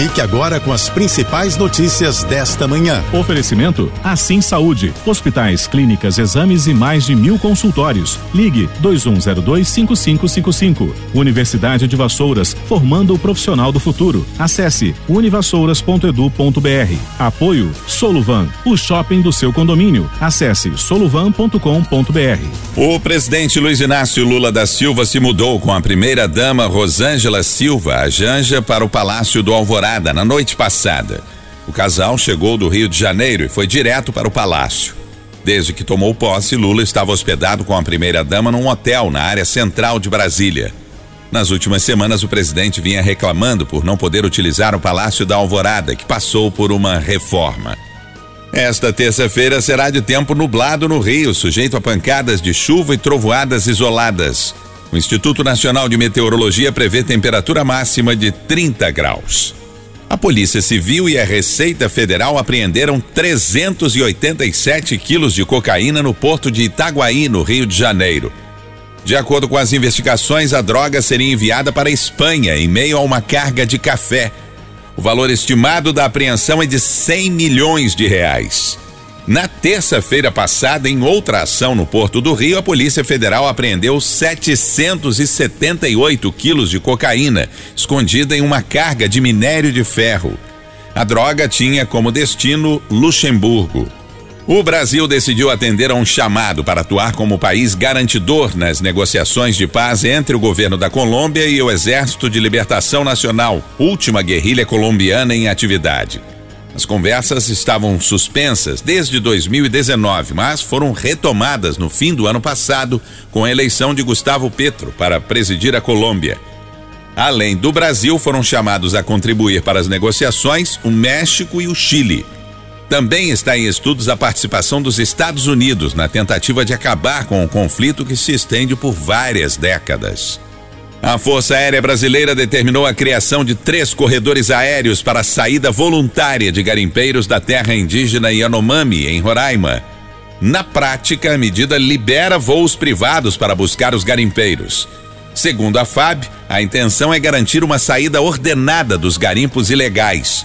Fique agora com as principais notícias desta manhã. Oferecimento Assim Saúde. Hospitais, clínicas, exames e mais de mil consultórios. Ligue 2102-5555. Universidade de Vassouras, formando o profissional do futuro. Acesse univassouras.edu.br. Apoio Soluvan, o shopping do seu condomínio. Acesse soluvan.com.br. O presidente Luiz Inácio Lula da Silva se mudou com a primeira dama Rosângela Silva, a Janja, para o Palácio do Alvorada na noite passada. O casal chegou do Rio de Janeiro e foi direto para o palácio. Desde que tomou posse, Lula estava hospedado com a primeira-dama num hotel na área central de Brasília. Nas últimas semanas, o presidente vinha reclamando por não poder utilizar o Palácio da Alvorada, que passou por uma reforma. Esta terça-feira será de tempo nublado no Rio, sujeito a pancadas de chuva e trovoadas isoladas. O Instituto Nacional de Meteorologia prevê temperatura máxima de 30 graus. A Polícia Civil e a Receita Federal apreenderam 387 quilos de cocaína no porto de Itaguaí, no Rio de Janeiro. De acordo com as investigações, a droga seria enviada para a Espanha em meio a uma carga de café. O valor estimado da apreensão é de 100 milhões de reais. Na terça-feira passada, em outra ação no Porto do Rio, a Polícia Federal apreendeu 778 quilos de cocaína, escondida em uma carga de minério de ferro. A droga tinha como destino Luxemburgo. O Brasil decidiu atender a um chamado para atuar como país garantidor nas negociações de paz entre o governo da Colômbia e o Exército de Libertação Nacional, última guerrilha colombiana em atividade. As conversas estavam suspensas desde 2019, mas foram retomadas no fim do ano passado com a eleição de Gustavo Petro para presidir a Colômbia. Além do Brasil, foram chamados a contribuir para as negociações o México e o Chile. Também está em estudos a participação dos Estados Unidos na tentativa de acabar com o conflito que se estende por várias décadas. A Força Aérea Brasileira determinou a criação de três corredores aéreos para a saída voluntária de garimpeiros da terra indígena Yanomami, em Roraima. Na prática, a medida libera voos privados para buscar os garimpeiros. Segundo a FAB, a intenção é garantir uma saída ordenada dos garimpos ilegais.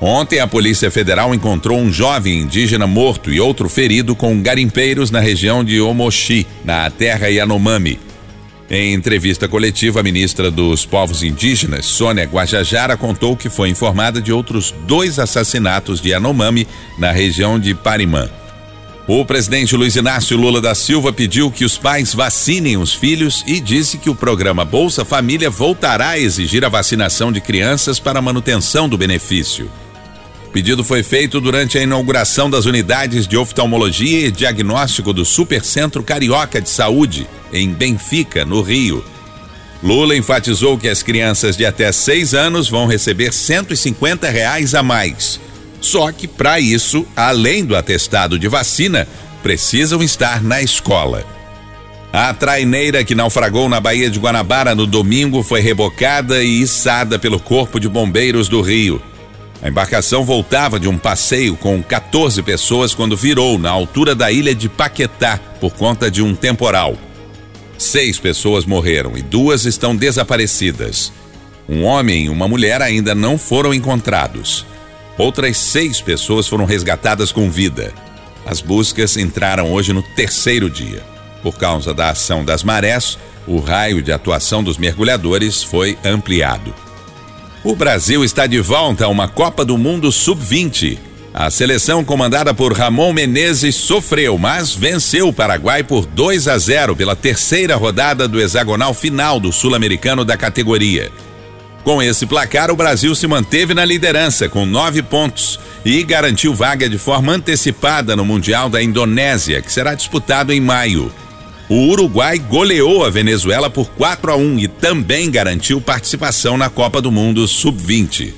Ontem, a Polícia Federal encontrou um jovem indígena morto e outro ferido com garimpeiros na região de Omochi, na terra Yanomami. Em entrevista coletiva, a ministra dos Povos Indígenas, Sônia Guajajara, contou que foi informada de outros dois assassinatos de Yanomami na região de Parimã. O presidente Luiz Inácio Lula da Silva pediu que os pais vacinem os filhos e disse que o programa Bolsa Família voltará a exigir a vacinação de crianças para a manutenção do benefício. O pedido foi feito durante a inauguração das unidades de oftalmologia e diagnóstico do Supercentro Carioca de Saúde, em Benfica, no Rio. Lula enfatizou que as crianças de até seis anos vão receber 150 reais a mais. Só que, para isso, além do atestado de vacina, precisam estar na escola. A traineira que naufragou na Baía de Guanabara no domingo foi rebocada e içada pelo Corpo de Bombeiros do Rio. A embarcação voltava de um passeio com 14 pessoas quando virou na altura da ilha de Paquetá por conta de um temporal. Seis pessoas morreram e duas estão desaparecidas. Um homem e uma mulher ainda não foram encontrados. Outras seis pessoas foram resgatadas com vida. As buscas entraram hoje no terceiro dia. Por causa da ação das marés, o raio de atuação dos mergulhadores foi ampliado. O Brasil está de volta a uma Copa do Mundo Sub-20. A seleção comandada por Ramon Menezes sofreu, mas venceu o Paraguai por 2 a 0 pela terceira rodada do hexagonal final do Sul-Americano da categoria. Com esse placar, o Brasil se manteve na liderança com nove pontos e garantiu vaga de forma antecipada no Mundial da Indonésia, que será disputado em maio. O Uruguai goleou a Venezuela por 4 a 1 e também garantiu participação na Copa do Mundo Sub-20.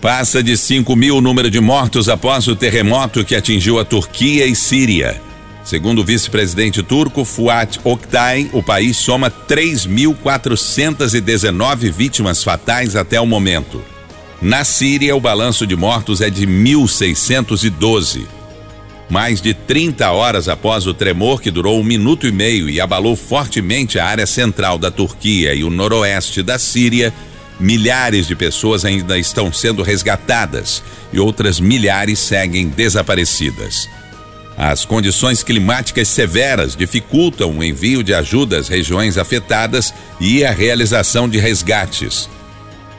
Passa de 5 mil o número de mortos após o terremoto que atingiu a Turquia e Síria. Segundo o vice-presidente turco Fuat Oktay, o país soma 3.419 vítimas fatais até o momento. Na Síria, o balanço de mortos é de 1.612. Mais de 30 horas após o tremor, que durou um minuto e meio e abalou fortemente a área central da Turquia e o noroeste da Síria, milhares de pessoas ainda estão sendo resgatadas e outras milhares seguem desaparecidas. As condições climáticas severas dificultam o envio de ajuda às regiões afetadas e a realização de resgates.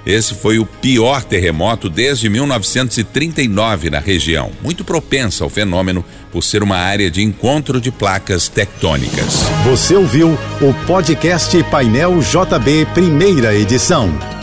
Esse foi o pior terremoto desde 1939 na região, muito propensa ao fenômeno por ser uma área de encontro de placas tectônicas. Você ouviu o podcast Painel JB, primeira edição.